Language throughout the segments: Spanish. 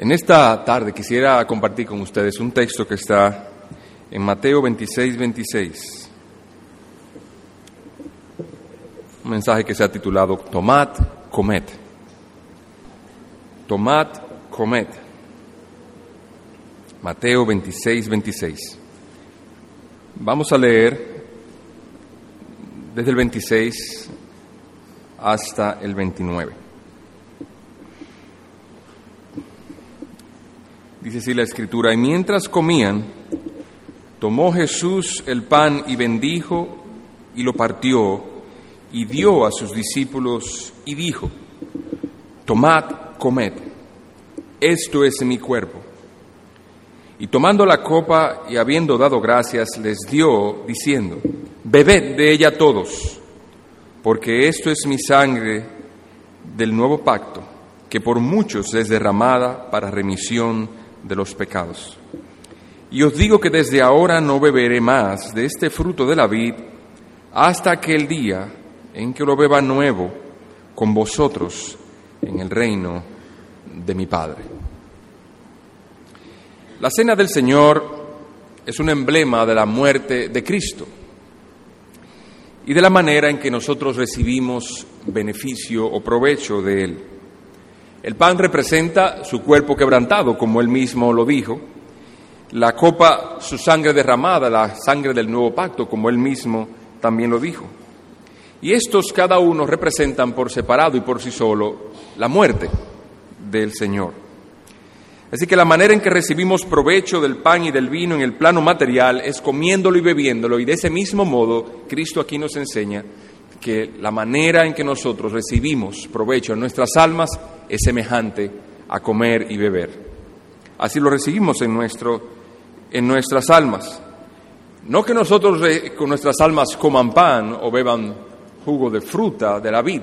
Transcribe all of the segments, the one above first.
En esta tarde quisiera compartir con ustedes un texto que está en Mateo 26, 26. Un mensaje que se ha titulado Tomad, comed. Tomad, comed. Mateo 26, 26. Vamos a leer desde el 26 hasta el 29. Dice así la escritura, y mientras comían, tomó Jesús el pan y bendijo y lo partió y dio a sus discípulos y dijo, tomad, comed, esto es mi cuerpo. Y tomando la copa y habiendo dado gracias, les dio, diciendo, bebed de ella todos, porque esto es mi sangre del nuevo pacto, que por muchos es derramada para remisión de los pecados. Y os digo que desde ahora no beberé más de este fruto de la vid hasta aquel día en que lo beba nuevo con vosotros en el reino de mi Padre. La cena del Señor es un emblema de la muerte de Cristo y de la manera en que nosotros recibimos beneficio o provecho de Él. El pan representa su cuerpo quebrantado, como él mismo lo dijo. La copa, su sangre derramada, la sangre del nuevo pacto, como él mismo también lo dijo. Y estos cada uno representan por separado y por sí solo la muerte del Señor. Así que la manera en que recibimos provecho del pan y del vino en el plano material es comiéndolo y bebiéndolo. Y de ese mismo modo, Cristo aquí nos enseña que la manera en que nosotros recibimos provecho en nuestras almas es semejante a comer y beber. Así lo recibimos en, nuestro, en nuestras almas. No que nosotros con nuestras almas coman pan o beban jugo de fruta de la vid,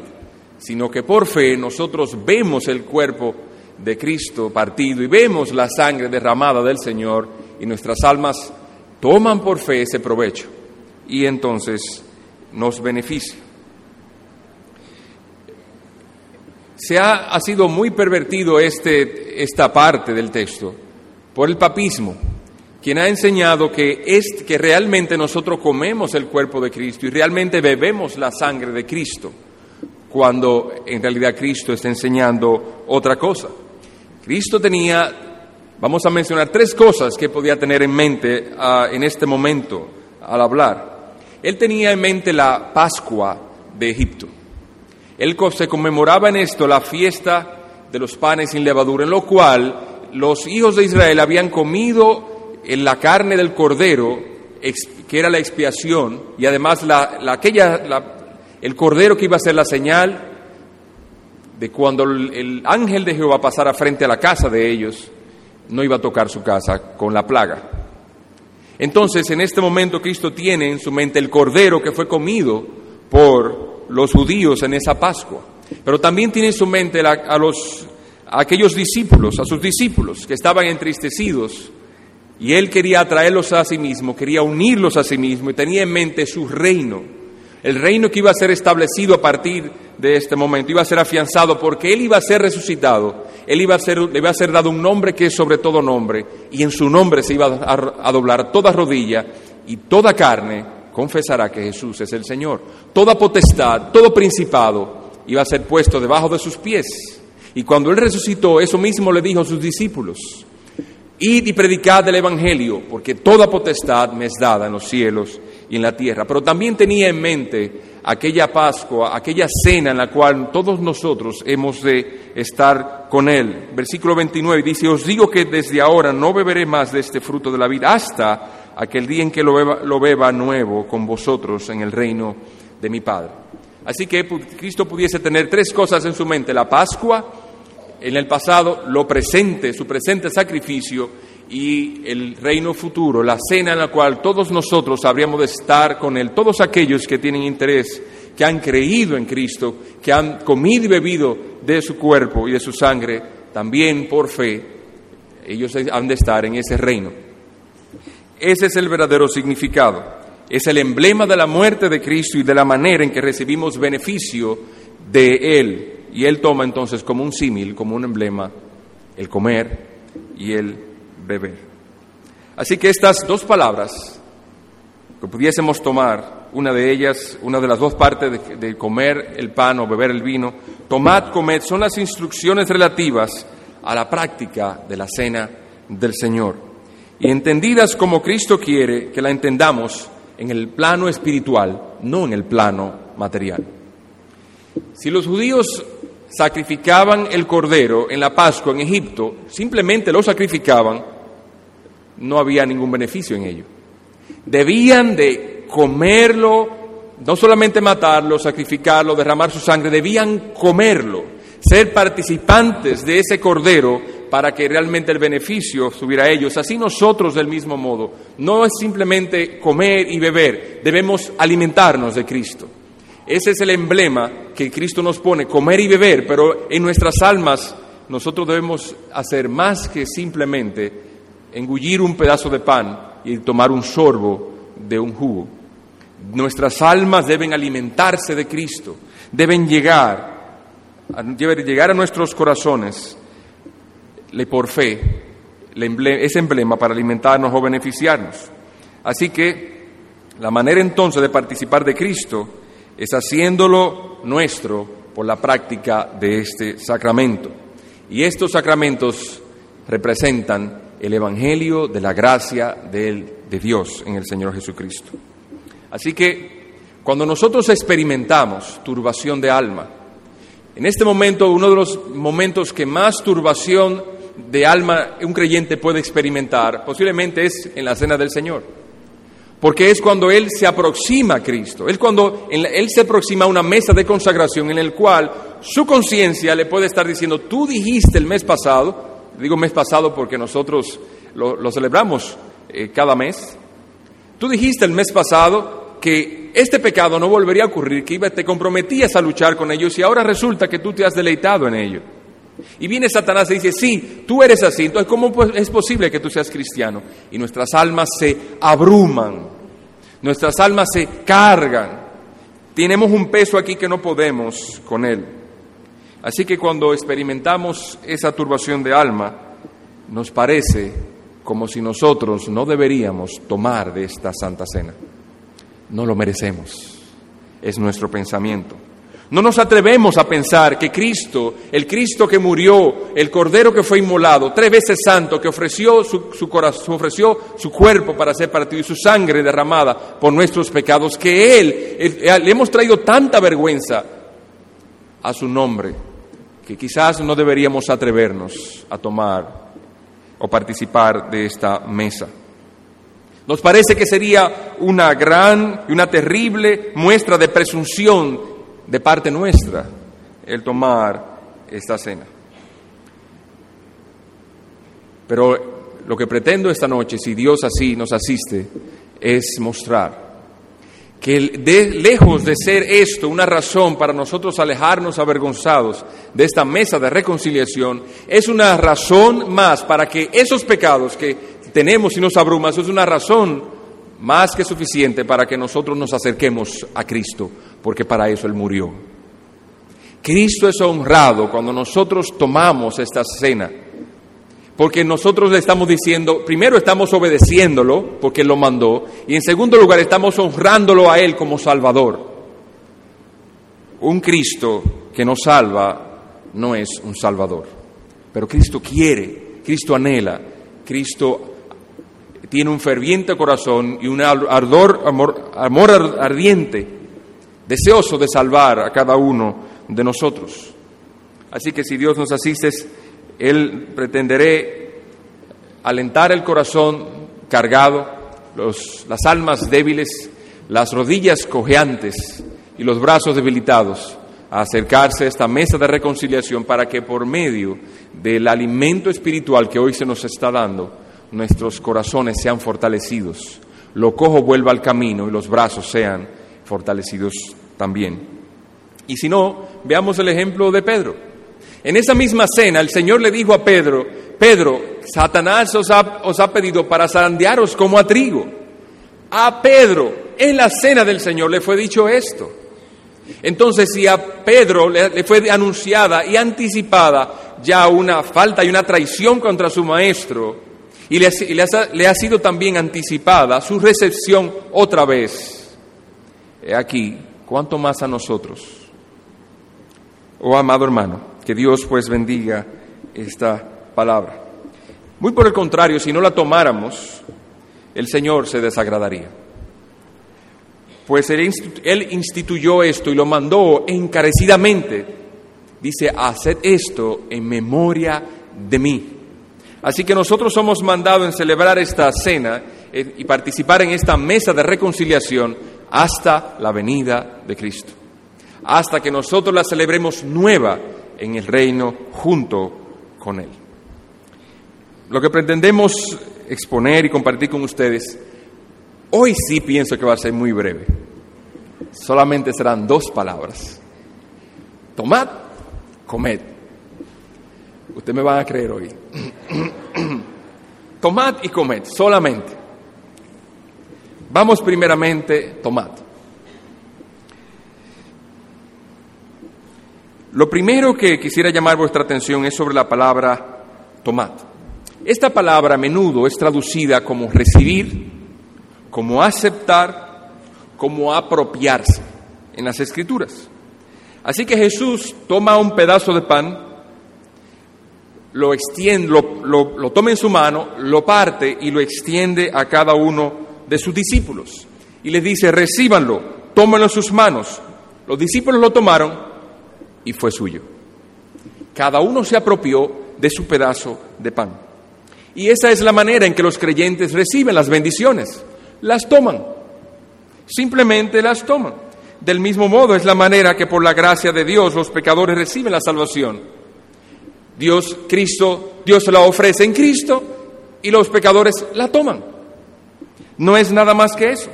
sino que por fe nosotros vemos el cuerpo de Cristo partido y vemos la sangre derramada del Señor y nuestras almas toman por fe ese provecho y entonces nos beneficia. Se ha, ha sido muy pervertido este, esta parte del texto por el papismo, quien ha enseñado que, es, que realmente nosotros comemos el cuerpo de Cristo y realmente bebemos la sangre de Cristo, cuando en realidad Cristo está enseñando otra cosa. Cristo tenía, vamos a mencionar tres cosas que podía tener en mente uh, en este momento al hablar. Él tenía en mente la Pascua de Egipto. Él se conmemoraba en esto la fiesta de los panes sin levadura, en lo cual los hijos de Israel habían comido en la carne del cordero, que era la expiación, y además la, aquella, el cordero que iba a ser la señal de cuando el, el ángel de Jehová pasara frente a la casa de ellos, no iba a tocar su casa con la plaga. Entonces, en este momento Cristo tiene en su mente el cordero que fue comido por los judíos en esa Pascua, pero también tiene en su mente a, los, aquellos discípulos, a sus discípulos que estaban entristecidos y él quería atraerlos a sí mismo, quería unirlos a sí mismo y tenía en mente su reino, el reino que iba a ser establecido a partir de este momento, iba a ser afianzado porque él iba a ser resucitado, él iba a ser, le iba a ser dado un nombre que es sobre todo nombre y en su nombre se iba a, a doblar toda rodilla y toda carne confesará que Jesús es el Señor. Toda potestad, todo principado iba a ser puesto debajo de sus pies. Y cuando Él resucitó, eso mismo le dijo a sus discípulos. Id y predicad el Evangelio, porque toda potestad me es dada en los cielos y en la tierra. Pero también tenía en mente aquella Pascua, aquella cena en la cual todos nosotros hemos de estar con Él. Versículo 29 dice, os digo que desde ahora no beberé más de este fruto de la vida hasta aquel día en que lo beba, nuevo con vosotros en el reino de mi Padre. Así que Cristo pudiese tener tres cosas en su mente, la Pascua, en el pasado, lo presente, su presente sacrificio y el reino futuro, la cena en la cual todos nosotros habríamos de estar con Él, todos aquellos que tienen interés, que han creído en Cristo, que han comido y bebido de su cuerpo y de su sangre, también por fe, ellos han de estar en ese reino. Ese es el verdadero significado. Es el emblema de la muerte de Cristo y de la manera en que recibimos beneficio de Él. Y Él toma entonces como un símil, como un emblema, el comer y el beber. Así que estas dos palabras, que pudiésemos tomar, una de ellas, una de las dos partes de, comer el pan o beber el vino, tomad, comed, son las instrucciones relativas a la práctica de la cena del Señor. Entendidas como Cristo quiere que la entendamos en el plano espiritual, no en el plano material. Si los judíos sacrificaban el cordero en la Pascua en Egipto, simplemente lo sacrificaban, no había ningún beneficio en ello. Debían de comerlo, no solamente matarlo, sacrificarlo, derramar su sangre, debían comerlo, ser participantes de ese cordero para que realmente el beneficio estuviera a ellos. Así nosotros del mismo modo. No es simplemente comer y beber, debemos alimentarnos de Cristo. Ese es el emblema que Cristo nos pone, comer y beber, pero en nuestras almas nosotros debemos hacer más que simplemente engullir un pedazo de pan y tomar un sorbo de un jugo. Nuestras almas deben alimentarse de Cristo, deben llegar, llegar a nuestros corazones le por fe ese emblema para alimentarnos o beneficiarnos. Así que la manera entonces de participar de Cristo es haciéndolo nuestro por la práctica de este sacramento. Y estos sacramentos representan el Evangelio de la gracia de Dios en el Señor Jesucristo. Así que cuando nosotros experimentamos turbación de alma, en este momento uno de los momentos que más turbación de alma un creyente puede experimentar posiblemente es en la cena del Señor. Porque es cuando Él se aproxima a Cristo, es cuando Él se aproxima a una mesa de consagración en el cual su conciencia le puede estar diciendo, tú dijiste el mes pasado, digo mes pasado porque nosotros lo, celebramos eh, cada mes, tú dijiste el mes pasado que este pecado no volvería a ocurrir, que te comprometías a luchar con ellos y ahora resulta que tú te has deleitado en ello. Y viene Satanás y dice, sí, tú eres así, entonces ¿cómo es posible que tú seas cristiano? Y nuestras almas se abruman, nuestras almas se cargan, tenemos un peso aquí que no podemos con él. Así que cuando experimentamos esa turbación de alma, nos parece como si nosotros no deberíamos tomar de esta santa cena. No lo merecemos, es nuestro pensamiento. No nos atrevemos a pensar que Cristo, el Cristo que murió, el Cordero que fue inmolado, tres veces santo, que ofreció su, corazón, ofreció su cuerpo para ser partido y su sangre derramada por nuestros pecados, que Él, le hemos traído tanta vergüenza a su nombre, que quizás no deberíamos atrevernos a tomar o participar de esta mesa. Nos parece que sería una gran y una terrible muestra de presunción de parte nuestra el tomar esta cena. Pero lo que pretendo esta noche, si Dios así nos asiste, es mostrar que de, lejos de ser esto una razón para nosotros alejarnos avergonzados de esta mesa de reconciliación, es una razón más para que esos pecados que tenemos y nos abruman, es una razón más que suficiente para que nosotros nos acerquemos a Cristo, porque para eso Él murió. Cristo es honrado cuando nosotros tomamos esta cena, porque nosotros le estamos diciendo, primero estamos obedeciéndolo, porque Él lo mandó, y en segundo lugar estamos honrándolo a Él como Salvador. Un Cristo que nos salva no es un Salvador, pero Cristo quiere, Cristo anhela, Cristo tiene un ferviente corazón y un ardor, amor, amor ardiente deseoso de salvar a cada uno de nosotros. Así que si Dios nos asiste, Él pretenderé alentar el corazón cargado, las almas débiles, las rodillas cojeantes y los brazos debilitados a acercarse a esta mesa de reconciliación para que por medio del alimento espiritual que hoy se nos está dando, nuestros corazones sean fortalecidos, lo cojo vuelva al camino y los brazos sean fortalecidos también. Y si no, veamos el ejemplo de Pedro. En esa misma cena el Señor le dijo a Pedro, Pedro, Satanás os ha, pedido para zarandearos como a trigo. A Pedro, en la cena del Señor le fue dicho esto. Entonces, si a Pedro le, fue anunciada y anticipada ya una falta y una traición contra su maestro y le, le ha sido también anticipada su recepción otra vez. He aquí, ¿cuánto más a nosotros? Oh amado hermano, que Dios pues bendiga esta palabra. Muy por el contrario, si no la tomáramos, el Señor se desagradaría. Pues Él instituyó esto y lo mandó encarecidamente. Dice, haced esto en memoria de mí. Así que nosotros somos mandados en celebrar esta cena eh, y participar en esta mesa de reconciliación hasta la venida de Cristo. Hasta que nosotros la celebremos nueva en el reino junto con Él. Lo que pretendemos exponer y compartir con ustedes, hoy sí pienso que va a ser muy breve. Solamente serán dos palabras. Tomad, comed. Usted me va a creer hoy. tomad y comed, solamente. Vamos primeramente, tomad. Lo primero que quisiera llamar vuestra atención es sobre la palabra tomad. Esta palabra a menudo es traducida como recibir, como aceptar, como apropiarse en las escrituras. Así que Jesús toma un pedazo de pan, lo extiende, lo, toma en su mano, lo parte y lo extiende a cada uno de sus discípulos. Y les dice, recíbanlo, tómenlo en sus manos. Los discípulos lo tomaron y fue suyo. Cada uno se apropió de su pedazo de pan. Y esa es la manera en que los creyentes reciben las bendiciones. Las toman. Simplemente las toman. Del mismo modo es la manera que por la gracia de Dios los pecadores reciben la salvación. Dios, Cristo, Dios la ofrece en Cristo y los pecadores la toman. No es nada más que eso.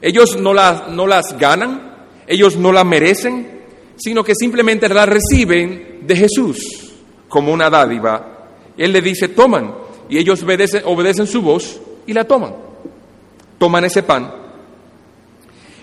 Ellos no, no las ganan, ellos no la merecen, sino que simplemente la reciben de Jesús como una dádiva. Él le dice, toman, y ellos obedecen, obedecen su voz y la toman. Toman ese pan.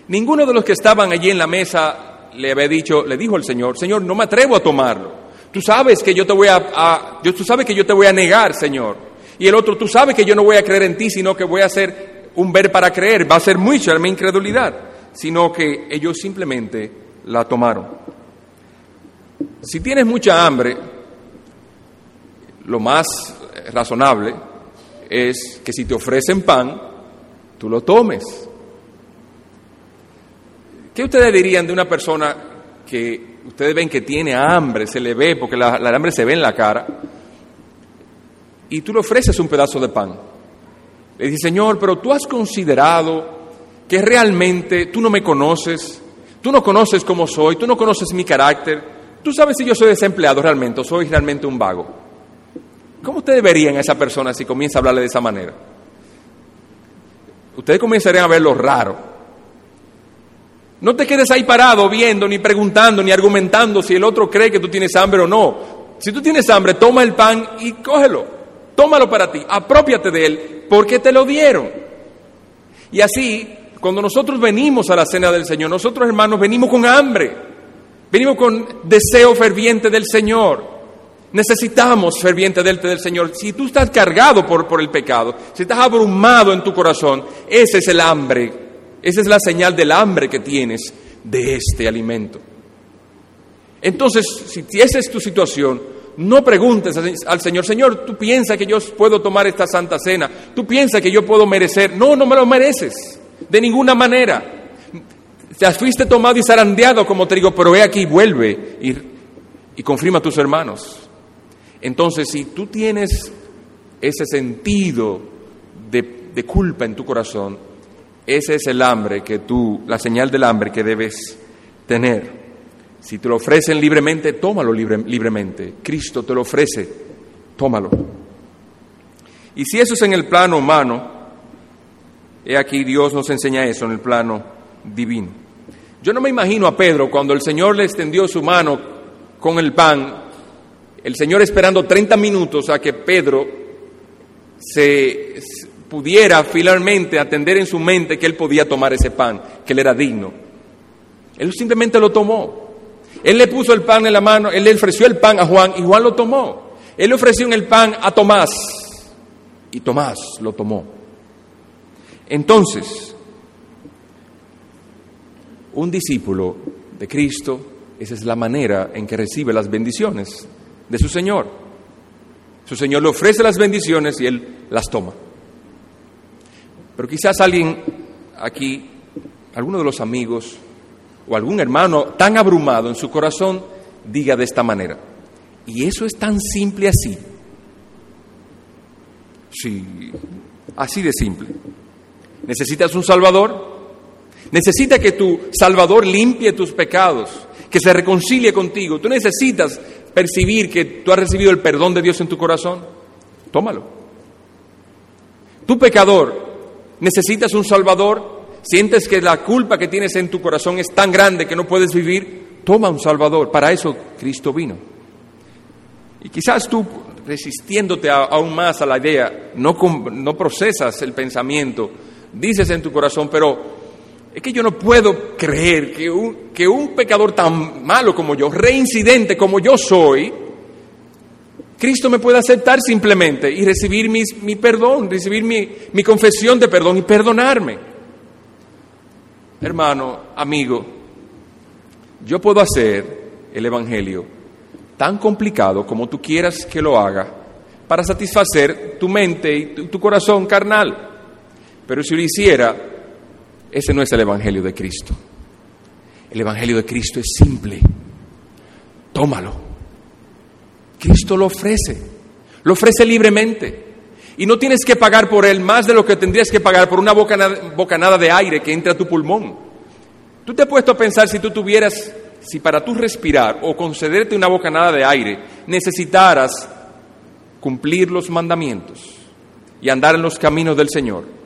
Ninguno de los que estaban allí en la mesa le había dicho, le dijo al Señor, Señor, no me atrevo a tomarlo. Tú sabes que yo te voy a, tú sabes que yo te voy a negar, Señor. Y el otro, tú sabes que yo no voy a creer en ti, sino que voy a hacer un ver para creer. Va a ser mucha mi incredulidad. Sino que ellos simplemente la tomaron. Si tienes mucha hambre, lo más razonable es que si te ofrecen pan, tú lo tomes. ¿Qué ustedes dirían de una persona que ustedes ven que tiene hambre, se le ve, porque la, hambre se ve en la cara, y tú le ofreces un pedazo de pan? Le dice, Señor, pero tú has considerado que realmente tú no me conoces, tú no conoces cómo soy, tú no conoces mi carácter, tú sabes si yo soy desempleado realmente o soy realmente un vago. ¿Cómo ustedes verían a esa persona si comienza a hablarle de esa manera? Ustedes comenzarían a verlo raro. No te quedes ahí parado viendo, ni preguntando, ni argumentando si el otro cree que tú tienes hambre o no. Si tú tienes hambre, toma el pan y cógelo. Tómalo para ti, apropiate de él, porque te lo dieron. Y así, cuando nosotros venimos a la cena del Señor, nosotros hermanos venimos con hambre, venimos con deseo ferviente del Señor. Necesitamos ferviente del Señor. Si tú estás cargado por, por el pecado, si estás abrumado en tu corazón, ese es el hambre, esa es la señal del hambre que tienes de este alimento. Entonces, si esa es tu situación, no preguntes al Señor, Señor, tú piensas que yo puedo tomar esta santa cena, tú piensas que yo puedo merecer. No, no me lo mereces, de ninguna manera. Te fuiste tomado y zarandeado como te digo, pero ve aquí, vuelve y, y confirma a tus hermanos. Entonces, si tú tienes ese sentido de, culpa en tu corazón, ese es el hambre que tú, la señal del hambre que debes tener. Si te lo ofrecen libremente, tómalo libremente. Cristo te lo ofrece, tómalo. Y si eso es en el plano humano, he aquí Dios nos enseña eso en el plano divino. Yo no me imagino a Pedro cuando el Señor le extendió su mano con el pan el Señor esperando 30 minutos a que Pedro se pudiera finalmente atender en su mente que él podía tomar ese pan, que él era digno. Él simplemente lo tomó. Él le puso el pan en la mano, él le ofreció el pan a Juan y Juan lo tomó. Él le ofreció el pan a Tomás y Tomás lo tomó. Entonces, un discípulo de Cristo, esa es la manera en que recibe las bendiciones de su Señor. Su Señor le ofrece las bendiciones y él las toma. Pero quizás alguien aquí, alguno de los amigos o algún hermano tan abrumado en su corazón, diga de esta manera, y eso es tan simple así. Sí, así de simple. ¿Necesitas un Salvador? Necesita que tu Salvador limpie tus pecados, que se reconcilie contigo. Tú necesitas percibir que tú has recibido el perdón de Dios en tu corazón. Tómalo. Tu pecador, necesitas un Salvador. Sientes que la culpa que tienes en tu corazón es tan grande que no puedes vivir. Toma un Salvador. Para eso Cristo vino. Y quizás tú, resistiéndote aún más a la idea, no, no procesas el pensamiento, dices en tu corazón, pero es que yo no puedo creer que un, que un pecador tan malo como yo, reincidente como yo soy, Cristo me pueda aceptar simplemente y recibir mi perdón, recibir mi, mi confesión de perdón y perdonarme. Hermano, amigo, yo puedo hacer el Evangelio tan complicado como tú quieras que lo haga para satisfacer tu mente y tu corazón carnal. Pero si lo hiciera ese no es el Evangelio de Cristo. El Evangelio de Cristo es simple. Tómalo. Cristo lo ofrece. Lo ofrece libremente. Y no tienes que pagar por él más de lo que tendrías que pagar por una bocanada, de aire que entra a tu pulmón. Tú te has puesto a pensar si tú tuvieras, si para tú respirar o concederte una bocanada de aire necesitaras cumplir los mandamientos y andar en los caminos del Señor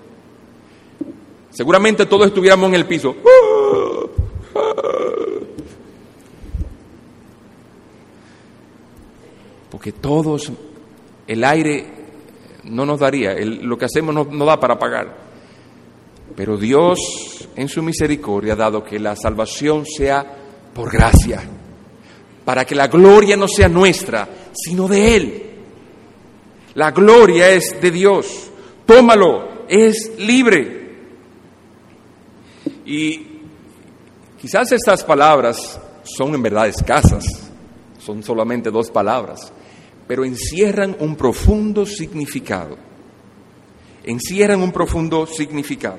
Seguramente todos estuviéramos en el piso. Porque todos, el aire no nos daría, lo que hacemos no, da para pagar. Pero Dios, en su misericordia, ha dado que la salvación sea por gracia, para que la gloria no sea nuestra, sino de Él. La gloria es de Dios. Tómalo, es libre. Y quizás estas palabras son en verdad escasas, son solamente dos palabras, pero encierran un profundo significado. Encierran un profundo significado.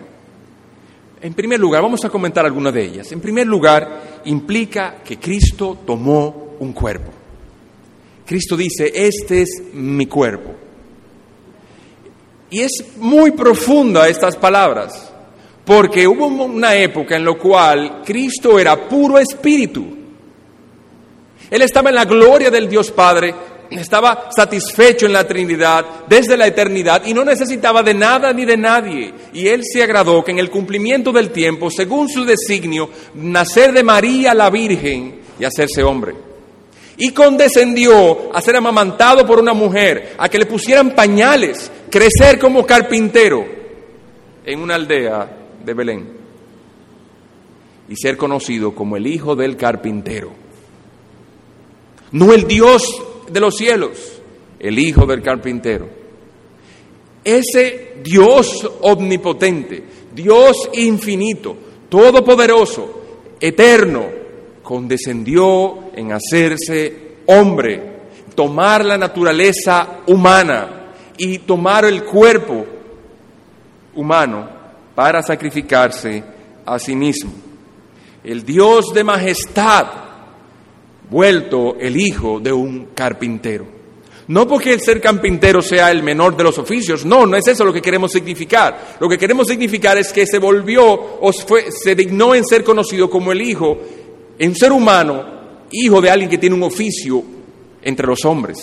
En primer lugar, vamos a comentar algunas de ellas. En primer lugar, implica que Cristo tomó un cuerpo. Cristo dice, este es mi cuerpo. Y es muy profunda estas palabras. Porque hubo una época en la cual Cristo era puro espíritu. Él estaba en la gloria del Dios Padre, estaba satisfecho en la Trinidad desde la eternidad y no necesitaba de nada ni de nadie. Y Él se agradó que en el cumplimiento del tiempo, según su designio, nacer de María la Virgen y hacerse hombre. Y condescendió a ser amamantado por una mujer, a que le pusieran pañales, crecer como carpintero en una aldea de Belén y ser conocido como el Hijo del Carpintero. No el Dios de los cielos, el Hijo del Carpintero. Ese Dios omnipotente, Dios infinito, todopoderoso, eterno, condescendió en hacerse hombre, tomar la naturaleza humana y tomar el cuerpo humano para sacrificarse a sí mismo. El Dios de majestad, vuelto el hijo de un carpintero. No porque el ser carpintero sea el menor de los oficios, no, no es eso lo que queremos significar. Lo que queremos significar es que se volvió o fue, se dignó en ser conocido como el hijo, en ser humano, hijo de alguien que tiene un oficio entre los hombres.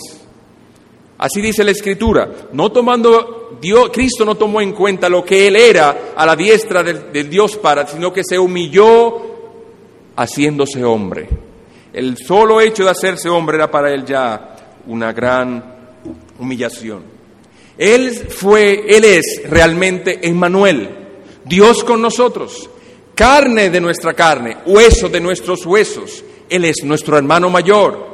Así dice la Escritura, no tomando Dios, Cristo no tomó en cuenta lo que Él era a la diestra del, Dios para, sino que se humilló haciéndose hombre. El solo hecho de hacerse hombre era para Él ya una gran humillación. Él fue, Él es realmente Emmanuel, Dios con nosotros, carne de nuestra carne, hueso de nuestros huesos, Él es nuestro hermano mayor.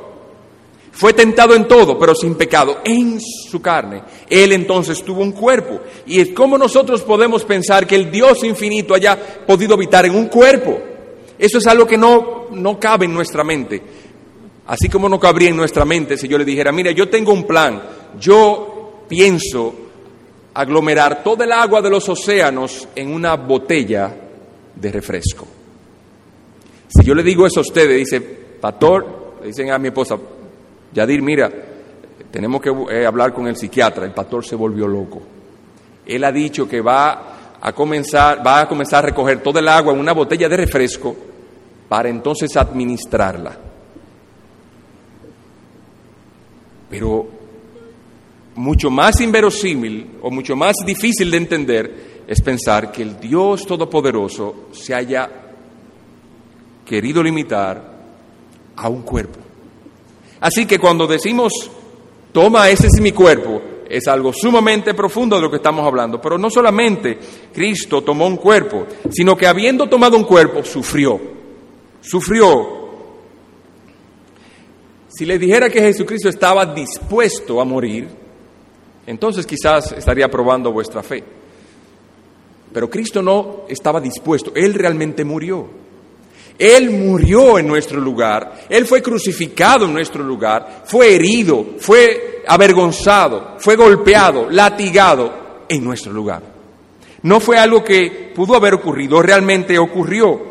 Fue tentado en todo, pero sin pecado, en su carne. Él entonces tuvo un cuerpo. ¿Y cómo nosotros podemos pensar que el Dios infinito haya podido habitar en un cuerpo? Eso es algo que no, no cabe en nuestra mente. Así como no cabría en nuestra mente si yo le dijera, mira, yo tengo un plan, yo pienso aglomerar toda el agua de los océanos en una botella de refresco. Si yo le digo eso a ustedes, dice, pastor, le dicen a mi esposa, Yadir, mira, tenemos que eh, hablar con el psiquiatra, el pastor se volvió loco. Él ha dicho que va a comenzar, va a comenzar a recoger todo el agua en una botella de refresco para entonces administrarla. Pero mucho más inverosímil o mucho más difícil de entender es pensar que el Dios Todopoderoso se haya querido limitar a un cuerpo. Así que cuando decimos, toma, ese es mi cuerpo, es algo sumamente profundo de lo que estamos hablando. Pero no solamente Cristo tomó un cuerpo, sino que habiendo tomado un cuerpo, sufrió. Sufrió si le dijera que Jesucristo estaba dispuesto a morir, entonces quizás estaría probando vuestra fe. Pero Cristo no estaba dispuesto, Él realmente murió. Él murió en nuestro lugar, Él fue crucificado en nuestro lugar, fue herido, fue avergonzado, fue golpeado, latigado en nuestro lugar. No fue algo que pudo haber ocurrido, realmente ocurrió.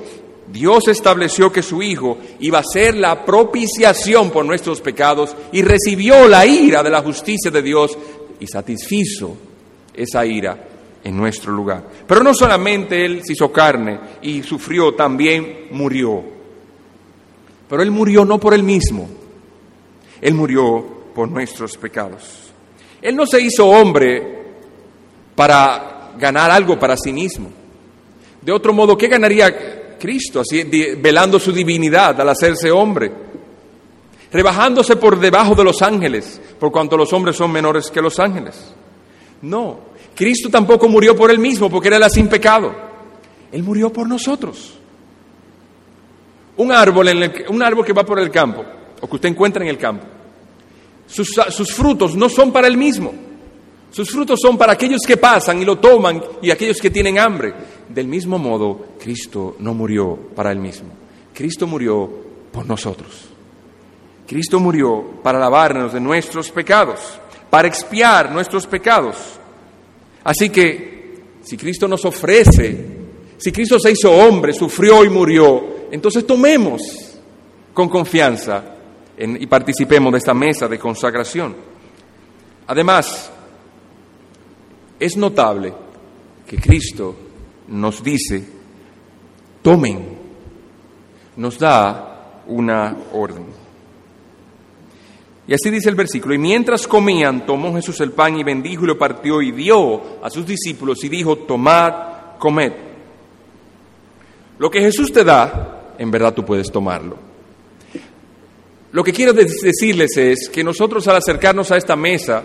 Dios estableció que su Hijo iba a ser la propiciación por nuestros pecados y recibió la ira de la justicia de Dios y satisfizo esa ira en nuestro lugar. Pero no solamente Él se hizo carne y sufrió, también murió. Pero Él murió no por Él mismo, Él murió por nuestros pecados. Él no se hizo hombre para ganar algo para sí mismo. De otro modo, ¿qué ganaría Cristo, así, velando su divinidad al hacerse hombre, rebajándose por debajo de los ángeles, por cuanto los hombres son menores que los ángeles. No, Cristo tampoco murió por él mismo, porque era sin pecado. Él murió por nosotros. Un árbol, en un árbol que va por el campo, o que usted encuentra en el campo, sus, sus frutos no son para él mismo. Sus frutos son para aquellos que pasan y lo toman y aquellos que tienen hambre. Del mismo modo, Cristo no murió para él mismo. Cristo murió por nosotros. Cristo murió para lavarnos de nuestros pecados, para expiar nuestros pecados. Así que, si Cristo nos ofrece, si Cristo se hizo hombre, sufrió y murió, entonces tomemos con confianza y participemos de esta mesa de consagración. Además, es notable que Cristo nos dice, tomen, nos da una orden. Y así dice el versículo, y mientras comían, tomó Jesús el pan y bendijo y lo partió y dio a sus discípulos y dijo, tomad, comed. Lo que Jesús te da, en verdad tú puedes tomarlo. Lo que quiero decirles es que nosotros al acercarnos a esta mesa,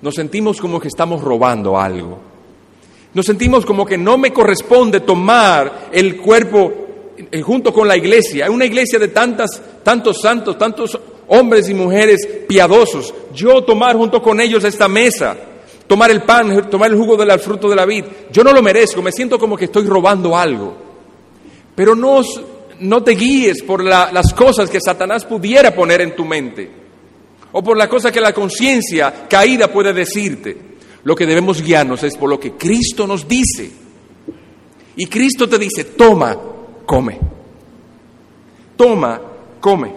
nos sentimos como que estamos robando algo. Nos sentimos como que no me corresponde tomar el cuerpo eh, junto con la iglesia. Una iglesia de tantas, tantos santos, tantos hombres y mujeres piadosos. Yo tomar junto con ellos esta mesa, tomar el pan, tomar el jugo del fruto de la vid. Yo no lo merezco, me siento como que estoy robando algo. Pero no, no te guíes por las cosas que Satanás pudiera poner en tu mente o por la cosa que la conciencia caída puede decirte. Lo que debemos guiarnos es por lo que Cristo nos dice. Y Cristo te dice, toma, come. Toma, come.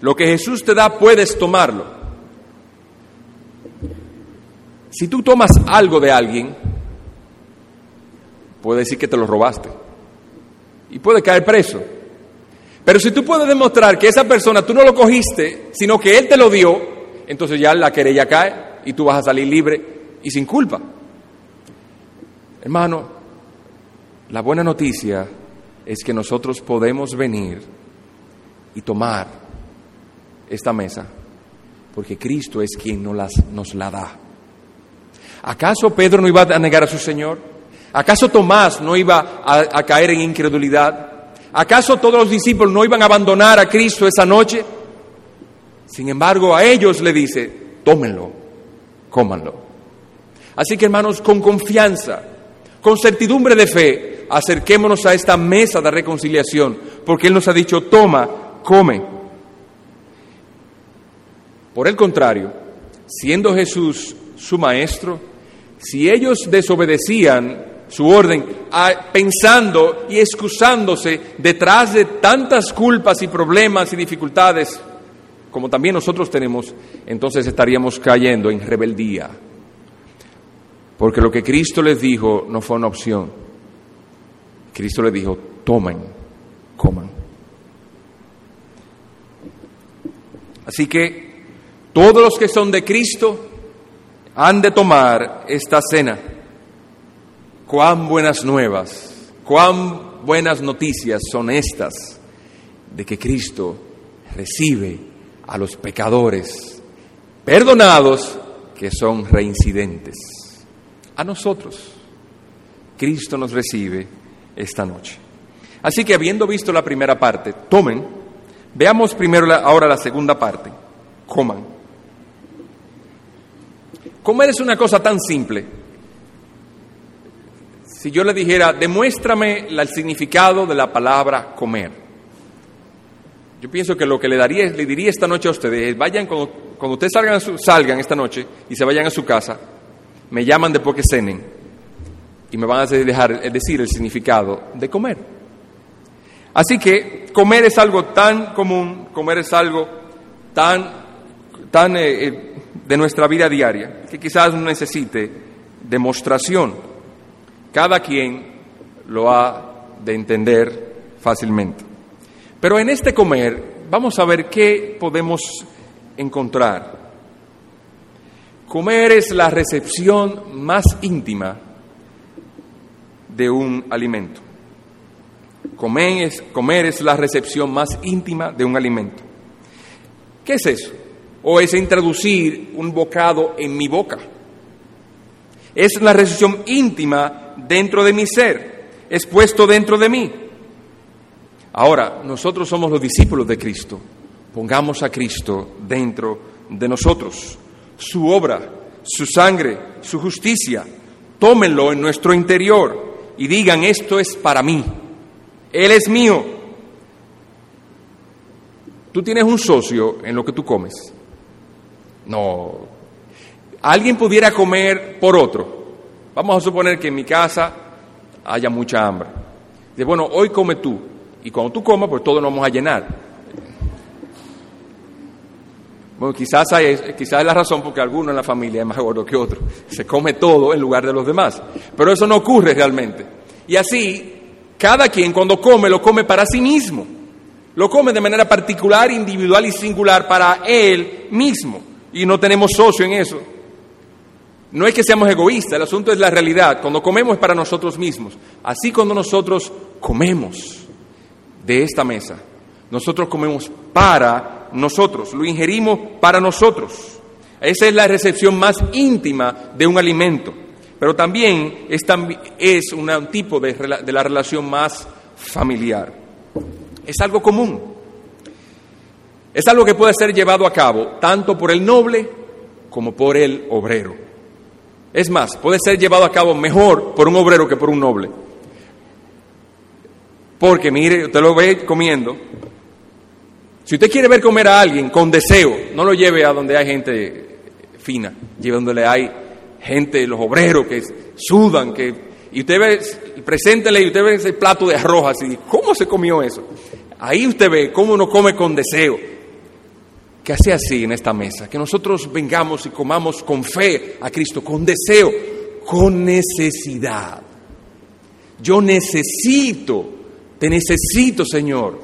Lo que Jesús te da puedes tomarlo. Si tú tomas algo de alguien, puede decir que te lo robaste. Y puede caer preso. Pero si tú puedes demostrar que esa persona tú no lo cogiste, sino que él te lo dio, entonces ya la querella cae y tú vas a salir libre y sin culpa. Hermano, la buena noticia es que nosotros podemos venir y tomar esta mesa, porque Cristo es quien nos, la da. ¿Acaso Pedro no iba a negar a su Señor? ¿Acaso Tomás no iba a caer en incredulidad? ¿Acaso todos los discípulos no iban a abandonar a Cristo esa noche? Sin embargo, a ellos le dice, tómenlo, cómanlo. Así que hermanos, con confianza, con certidumbre de fe, acerquémonos a esta mesa de reconciliación, porque Él nos ha dicho, toma, come. Por el contrario, siendo Jesús su maestro, si ellos desobedecían su orden, pensando y excusándose detrás de tantas culpas y problemas y dificultades, como también nosotros tenemos, entonces estaríamos cayendo en rebeldía. Porque lo que Cristo les dijo no fue una opción. Cristo les dijo, tomen, coman. Así que todos los que son de Cristo han de tomar esta cena. Cuán buenas nuevas, cuán buenas noticias son estas de que Cristo recibe a los pecadores perdonados que son reincidentes. A nosotros, Cristo nos recibe esta noche. Así que habiendo visto la primera parte, tomen, veamos primero ahora la segunda parte, coman. Comer es una cosa tan simple. Si yo le dijera, demuéstrame el significado de la palabra comer. Yo pienso que lo que le, daría, le diría esta noche a ustedes es, vayan, cuando, ustedes salgan, salgan esta noche y se vayan a su casa, me llaman después que cenen y me van a dejar decir el significado de comer. Así que comer es algo tan común, comer es algo tan, tan eh, eh, de nuestra vida diaria, que quizás no necesite demostración. Cada quien lo ha de entender fácilmente. Pero en este comer vamos a ver qué podemos encontrar. Comer es la recepción más íntima de un alimento. Comer es, comer es la recepción más íntima de un alimento. ¿Qué es eso? O es introducir un bocado en mi boca. Es la recepción íntima dentro de mi ser. Es puesto dentro de mí. Ahora, nosotros somos los discípulos de Cristo. Pongamos a Cristo dentro de nosotros. Su obra, su sangre, su justicia. Tómenlo en nuestro interior y digan, esto es para mí. Él es mío. Tú tienes un socio en lo que tú comes. No. Alguien pudiera comer por otro. Vamos a suponer que en mi casa haya mucha hambre. De bueno, hoy come tú. Y cuando tú comas, pues todos nos vamos a llenar. Bueno, quizás, quizás es la razón porque alguno en la familia es más gordo que otro. Se come todo en lugar de los demás. Pero eso no ocurre realmente. Y así, cada quien cuando come, lo come para sí mismo. Lo come de manera particular, individual y singular para él mismo. Y no tenemos socio en eso. No es que seamos egoístas, el asunto es la realidad. Cuando comemos es para nosotros mismos. Así cuando nosotros comemos de esta mesa. Nosotros comemos para nosotros, lo ingerimos para nosotros. Esa es la recepción más íntima de un alimento, pero también es, un tipo de, de la relación más familiar. Es algo común. Es algo que puede ser llevado a cabo tanto por el noble como por el obrero. Es más, puede ser llevado a cabo mejor por un obrero que por un noble. Porque mire, usted lo ve comiendo. Si usted quiere ver comer a alguien con deseo, no lo lleve a donde hay gente fina, lleve donde hay gente, los obreros que sudan, que y usted ve, preséntele y usted ve ese plato de arroz así, ¿cómo se comió eso? Ahí usted ve cómo uno come con deseo. Que sea así en esta mesa, que nosotros vengamos y comamos con fe a Cristo, con deseo, con necesidad. Yo necesito te necesito, Señor.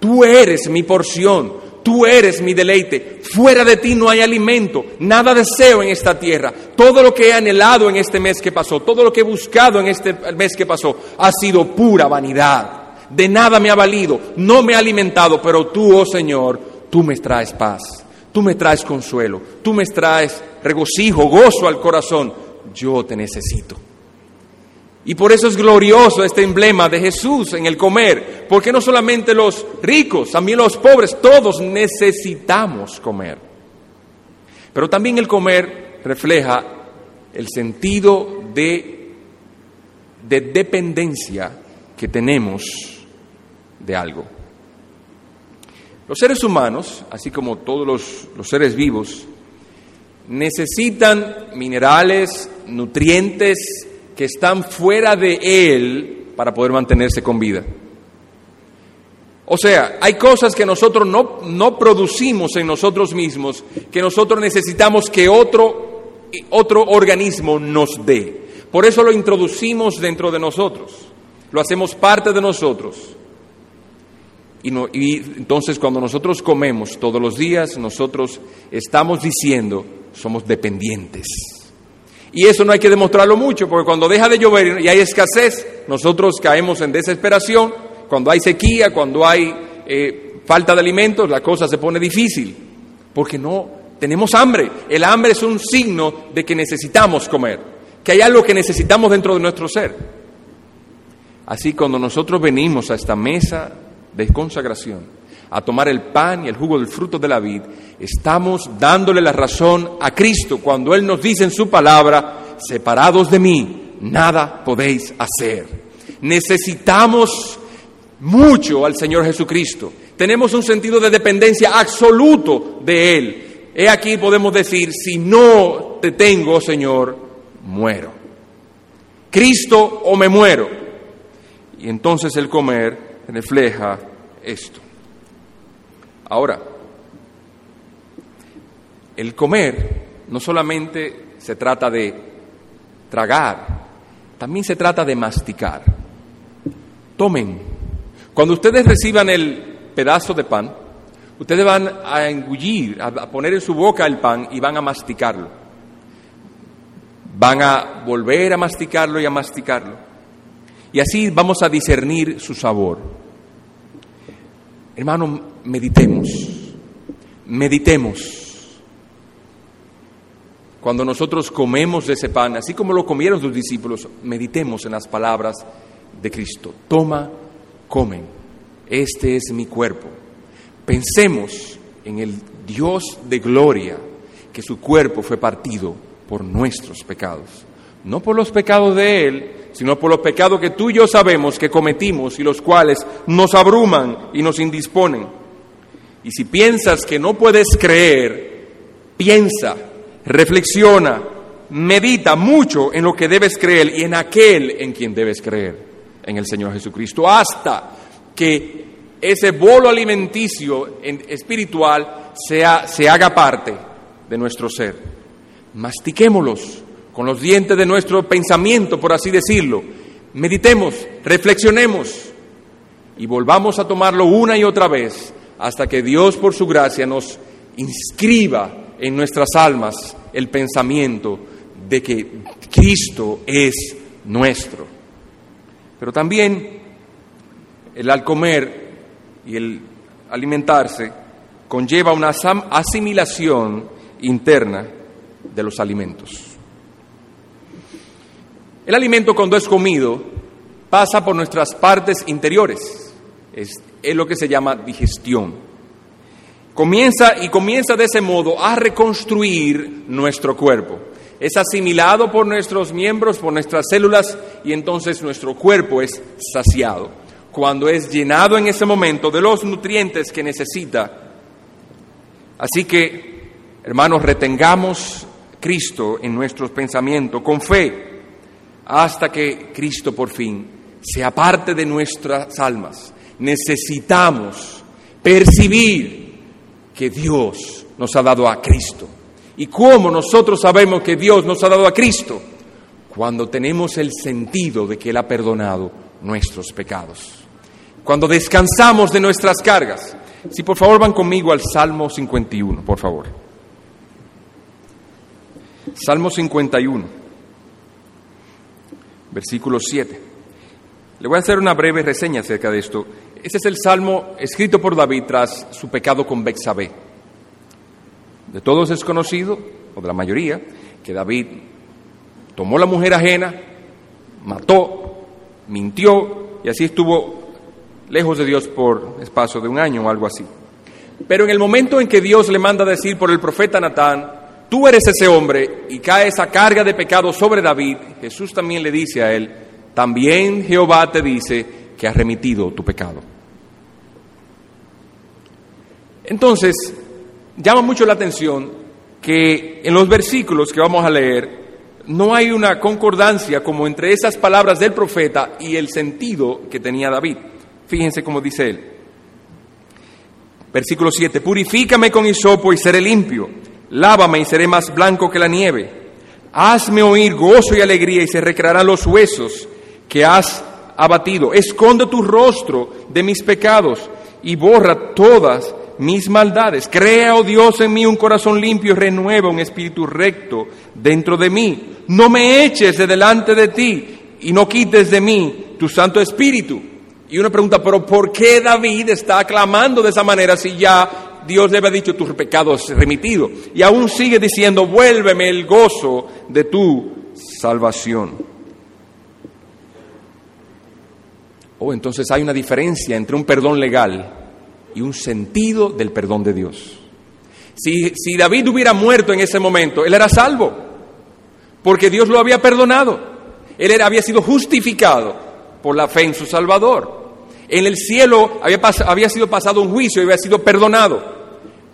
Tú eres mi porción, tú eres mi deleite. Fuera de ti no hay alimento, nada deseo en esta tierra. Todo lo que he anhelado en este mes que pasó, todo lo que he buscado en este mes que pasó, ha sido pura vanidad. De nada me ha valido, no me ha alimentado, pero tú, oh Señor, tú me traes paz, tú me traes consuelo, tú me traes regocijo, gozo al corazón. Yo te necesito. Y por eso es glorioso este emblema de Jesús en el comer, porque no solamente los ricos, también los pobres, todos necesitamos comer. Pero también el comer refleja el sentido de, de dependencia que tenemos de algo. Los seres humanos, así como todos los, los seres vivos, necesitan minerales, nutrientes, que están fuera de Él para poder mantenerse con vida. O sea, hay cosas que nosotros no, no producimos en nosotros mismos, que nosotros necesitamos que otro, otro organismo nos dé. Por eso lo introducimos dentro de nosotros, lo hacemos parte de nosotros. Y, no, y, entonces cuando nosotros comemos todos los días, nosotros estamos diciendo, somos dependientes. Y eso no hay que demostrarlo mucho, porque cuando deja de llover y hay escasez, nosotros caemos en desesperación. Cuando hay sequía, cuando hay eh, falta de alimentos, la cosa se pone difícil, porque no tenemos hambre. El hambre es un signo de que necesitamos comer, que hay algo que necesitamos dentro de nuestro ser. Así cuando nosotros venimos a esta mesa de consagración, a tomar el pan y el jugo del fruto de la vid, estamos dándole la razón a Cristo cuando Él nos dice en su palabra, separados de mí, nada podéis hacer. Necesitamos mucho al Señor Jesucristo. Tenemos un sentido de dependencia absoluto de Él. He aquí podemos decir, si no te tengo, Señor, muero. Cristo o me muero. Y entonces el comer refleja esto. Ahora, el comer no solamente se trata de tragar, también se trata de masticar. Tomen. Cuando ustedes reciban el pedazo de pan, ustedes van a engullir, a poner en su boca el pan y van a masticarlo. Van a volver a masticarlo y a masticarlo. Y así vamos a discernir su sabor. Hermano, meditemos, meditemos. Cuando nosotros comemos de ese pan, así como lo comieron sus discípulos, meditemos en las palabras de Cristo. Toma, comen. Este es mi cuerpo. Pensemos en el Dios de gloria, que su cuerpo fue partido por nuestros pecados. No por los pecados de Él, sino por los pecados que tú y yo sabemos que cometimos y los cuales nos abruman y nos indisponen. Y si piensas que no puedes creer, piensa, reflexiona, medita mucho en lo que debes creer y en aquel en quien debes creer, en el Señor Jesucristo, hasta que ese bolo alimenticio espiritual sea, se haga parte de nuestro ser. Mastiquémoslos con los dientes de nuestro pensamiento, por así decirlo. Meditemos, reflexionemos y volvamos a tomarlo una y otra vez hasta que Dios por su gracia nos inscriba en nuestras almas el pensamiento de que Cristo es nuestro. Pero también el al comer y el alimentarse conlleva una asimilación interna de los alimentos. El alimento cuando es comido pasa por nuestras partes interiores, es, lo que se llama digestión. Comienza y comienza de ese modo a reconstruir nuestro cuerpo. Es asimilado por nuestros miembros, por nuestras células y entonces nuestro cuerpo es saciado. Cuando es llenado en ese momento de los nutrientes que necesita. Así que, hermanos, retengamos Cristo en nuestros pensamientos con fe hasta que Cristo por fin sea parte de nuestras almas. Necesitamos percibir que Dios nos ha dado a Cristo. ¿Y cómo nosotros sabemos que Dios nos ha dado a Cristo? Cuando tenemos el sentido de que Él ha perdonado nuestros pecados. Cuando descansamos de nuestras cargas. Si por favor van conmigo al Salmo 51, por favor. Salmo 51 versículo 7. Le voy a hacer una breve reseña acerca de esto. Este es el salmo escrito por David tras su pecado con Bexabé. De todos es conocido, o de la mayoría, que David tomó la mujer ajena, mató mintió y así estuvo lejos de Dios por espacio de un año o algo así. Pero en el momento en que Dios le manda decir por el profeta Natán, tú eres ese hombre y cae esa carga de pecado sobre David, Jesús también le dice a él, también Jehová te dice que has remitido tu pecado. Entonces, llama mucho la atención que en los versículos que vamos a leer no hay una concordancia como entre esas palabras del profeta y el sentido que tenía David. Fíjense cómo dice él. Versículo 7, purifícame con hisopo y seré limpio, lávame y seré más blanco que la nieve, hazme oír gozo y alegría y se recrearán los huesos que has abatido, esconde tu rostro de mis pecados y borra todas mis maldades. Crea, oh Dios, en mí un corazón limpio y renueva un espíritu recto dentro de mí. No me eches de delante de ti y no quites de mí tu Santo Espíritu. Y uno pregunta, pero ¿por qué David está clamando de esa manera si ya Dios le había dicho tus pecados remitidos? Y aún sigue diciendo, vuélveme el gozo de tu salvación. Oh, entonces hay una diferencia entre un perdón legal y un sentido del perdón de Dios. Si, si David hubiera muerto en ese momento, él era salvo, porque Dios lo había perdonado. Él era, había sido justificado por la fe en su Salvador. En el cielo había, había sido pasado un juicio y había sido perdonado.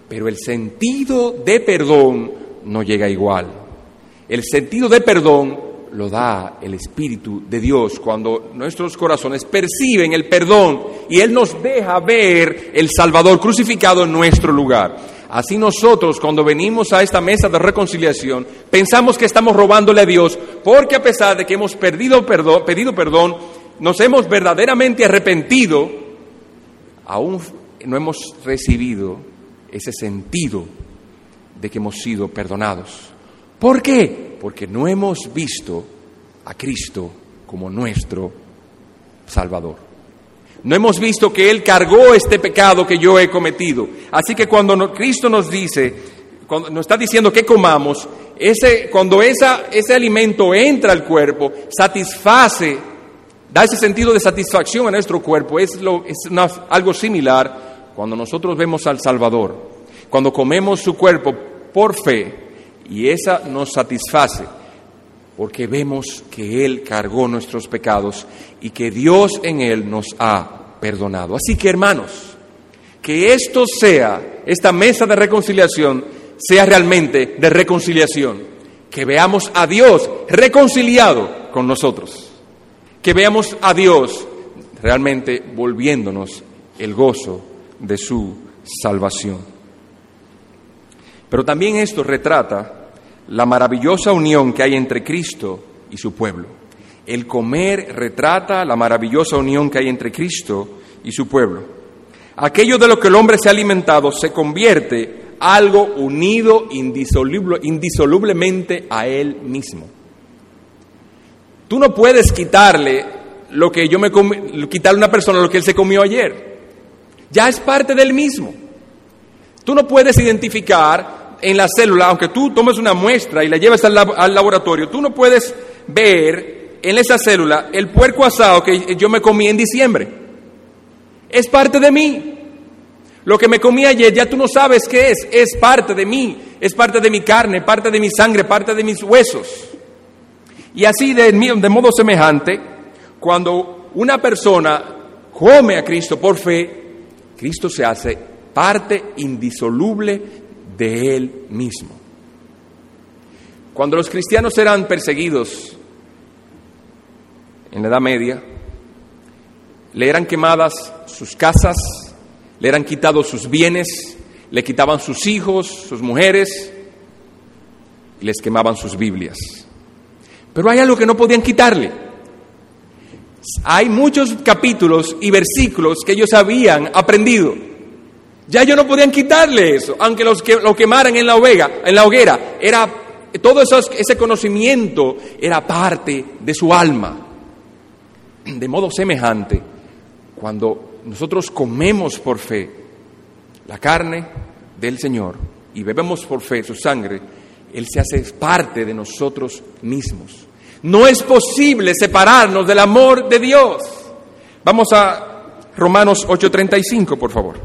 Pero el sentido de perdón no llega igual. El sentido de perdón lo da el Espíritu de Dios cuando nuestros corazones perciben el perdón y Él nos deja ver el Salvador crucificado en nuestro lugar. Así nosotros cuando venimos a esta mesa de reconciliación pensamos que estamos robándole a Dios porque a pesar de que hemos perdido perdón, pedido perdón, nos hemos verdaderamente arrepentido, aún no hemos recibido ese sentido de que hemos sido perdonados. ¿Por qué? Porque no hemos visto a Cristo como nuestro Salvador. No hemos visto que Él cargó este pecado que yo he cometido. Así que cuando Cristo nos dice, cuando nos está diciendo que comamos, cuando ese alimento entra al cuerpo, satisface, da ese sentido de satisfacción a nuestro cuerpo. Es, lo, es algo similar cuando nosotros vemos al Salvador. Cuando comemos su cuerpo por fe, y esa nos satisface porque vemos que Él cargó nuestros pecados y que Dios en Él nos ha perdonado. Así que hermanos, que esto sea, esta mesa de reconciliación, sea realmente de reconciliación, que veamos a Dios reconciliado con nosotros, que veamos a Dios realmente volviéndonos el gozo de su salvación. Pero también esto retrata la maravillosa unión que hay entre Cristo y su pueblo. El comer retrata la maravillosa unión que hay entre Cristo y su pueblo. Aquello de lo que el hombre se ha alimentado se convierte algo unido indisolublemente a él mismo. Tú no puedes quitarle lo que yo me quitarle a una persona lo que él se comió ayer. Ya es parte del mismo. Tú no puedes identificar en la célula, aunque tú tomes una muestra y la lleves al, laboratorio, tú no puedes ver en esa célula el puerco asado que yo me comí en diciembre. Es parte de mí. Lo que me comí ayer ya tú no sabes qué es, es parte de mí, es parte de mi carne, parte de mi sangre, parte de mis huesos. Y así de, modo semejante, cuando una persona come a Cristo por fe, Cristo se hace parte indisoluble de Él mismo. Cuando los cristianos eran perseguidos en la Edad Media, le eran quemadas sus casas, le eran quitados sus bienes, le quitaban sus hijos, sus mujeres, y les quemaban sus Biblias. Pero hay algo que no podían quitarle. Hay muchos capítulos y versículos que ellos habían aprendido ya ellos no podían quitarle eso, aunque los que lo quemaran en la hoguera, era todo eso, ese conocimiento era parte de su alma. De modo semejante, cuando nosotros comemos por fe la carne del Señor y bebemos por fe su sangre, Él se hace parte de nosotros mismos. No es posible separarnos del amor de Dios. Vamos a Romanos 8:35, por favor.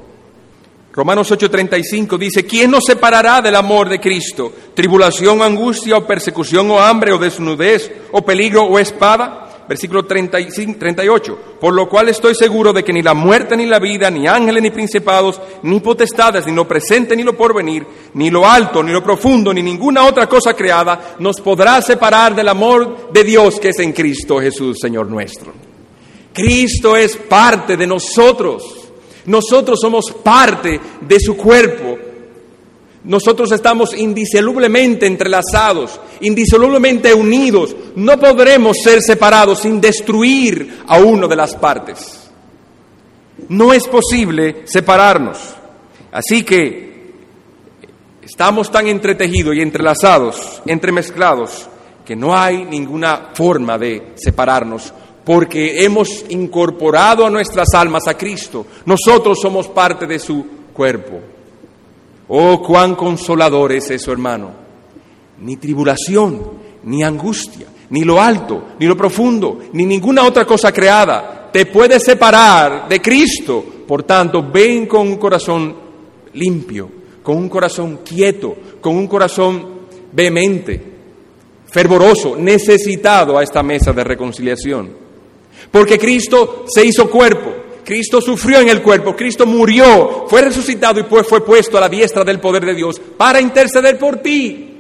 Romanos 8:35 dice, ¿quién nos separará del amor de Cristo? ¿Tribulación, angustia o persecución o hambre o desnudez o peligro o espada? Versículo 35, 38. Por lo cual estoy seguro de que ni la muerte ni la vida, ni ángeles ni principados, ni potestades, ni lo presente ni lo porvenir, ni lo alto ni lo profundo, ni ninguna otra cosa creada nos podrá separar del amor de Dios que es en Cristo Jesús, Señor nuestro. Cristo es parte de nosotros. Nosotros somos parte de su cuerpo. Nosotros estamos indisolublemente entrelazados, indisolublemente unidos. No podremos ser separados sin destruir a uno de las partes. No es posible separarnos. Así que estamos tan entretejidos y entrelazados, entremezclados, que no hay ninguna forma de separarnos porque hemos incorporado a nuestras almas a Cristo. Nosotros somos parte de su cuerpo. Oh, cuán consolador es eso, hermano. Ni tribulación, ni angustia, ni lo alto, ni lo profundo, ni ninguna otra cosa creada te puede separar de Cristo. Por tanto, ven con un corazón limpio, con un corazón quieto, con un corazón vehemente, fervoroso, necesitado a esta mesa de reconciliación. Porque Cristo se hizo cuerpo, Cristo sufrió en el cuerpo, Cristo murió, fue resucitado y pues fue puesto a la diestra del poder de Dios para interceder por ti.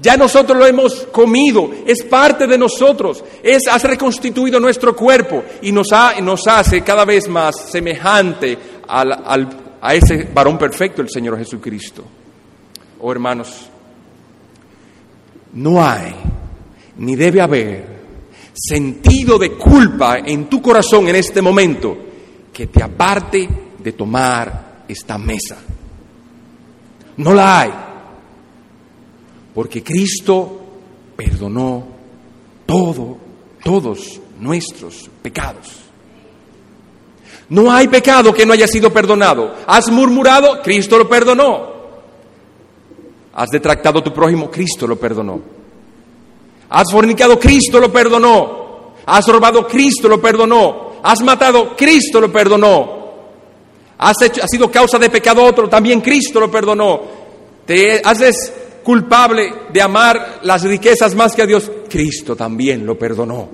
Ya nosotros lo hemos comido, es parte de nosotros, es, has reconstituido nuestro cuerpo y nos, nos hace cada vez más semejante a ese varón perfecto, el Señor Jesucristo. Oh hermanos, no hay, ni debe haber sentido de culpa en tu corazón en este momento que te aparte de tomar esta mesa. No la hay, porque Cristo perdonó todo, todos nuestros pecados. No hay pecado que no haya sido perdonado. Has murmurado, Cristo lo perdonó. Has detractado a tu prójimo, Cristo lo perdonó. Has fornicado, Cristo lo perdonó. Has robado, Cristo lo perdonó. Has matado, Cristo lo perdonó. Has, has sido causa de pecado otro, también Cristo lo perdonó. Te haces culpable de amar las riquezas más que a Dios, Cristo también lo perdonó.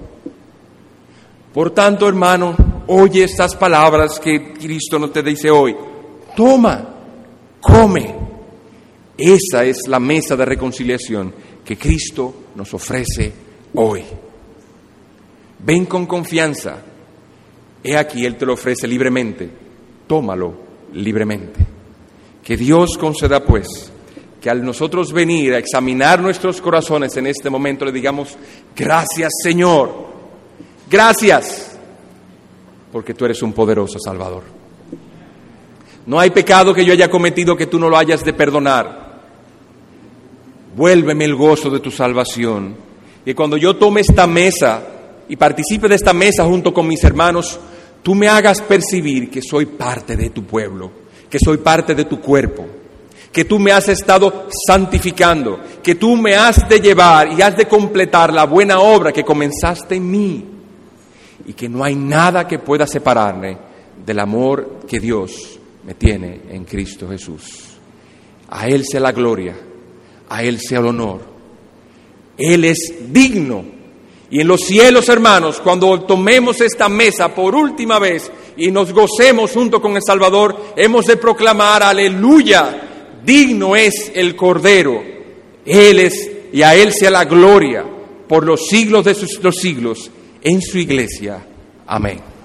Por tanto, hermano, oye estas palabras que Cristo no te dice hoy. Toma, come. Esa es la mesa de reconciliación que Cristo nos ofrece hoy. Ven con confianza. He aquí, Él te lo ofrece libremente. Tómalo libremente. Que Dios conceda, pues, que al nosotros venir a examinar nuestros corazones en este momento le digamos, gracias Señor, gracias, porque tú eres un poderoso Salvador. No hay pecado que yo haya cometido que tú no lo hayas de perdonar vuélveme el gozo de tu salvación. Y cuando yo tome esta mesa y participe de esta mesa junto con mis hermanos, tú me hagas percibir que soy parte de tu pueblo, que soy parte de tu cuerpo, que tú me has estado santificando, que tú me has de llevar y has de completar la buena obra que comenzaste en mí y que no hay nada que pueda separarme del amor que Dios me tiene en Cristo Jesús. A Él sea la gloria a Él sea el honor. Él es digno. Y en los cielos, hermanos, cuando tomemos esta mesa por última vez y nos gocemos junto con el Salvador, hemos de proclamar, aleluya, digno es el Cordero. Él es, y a Él sea la gloria por los siglos de sus, los siglos en su iglesia. Amén.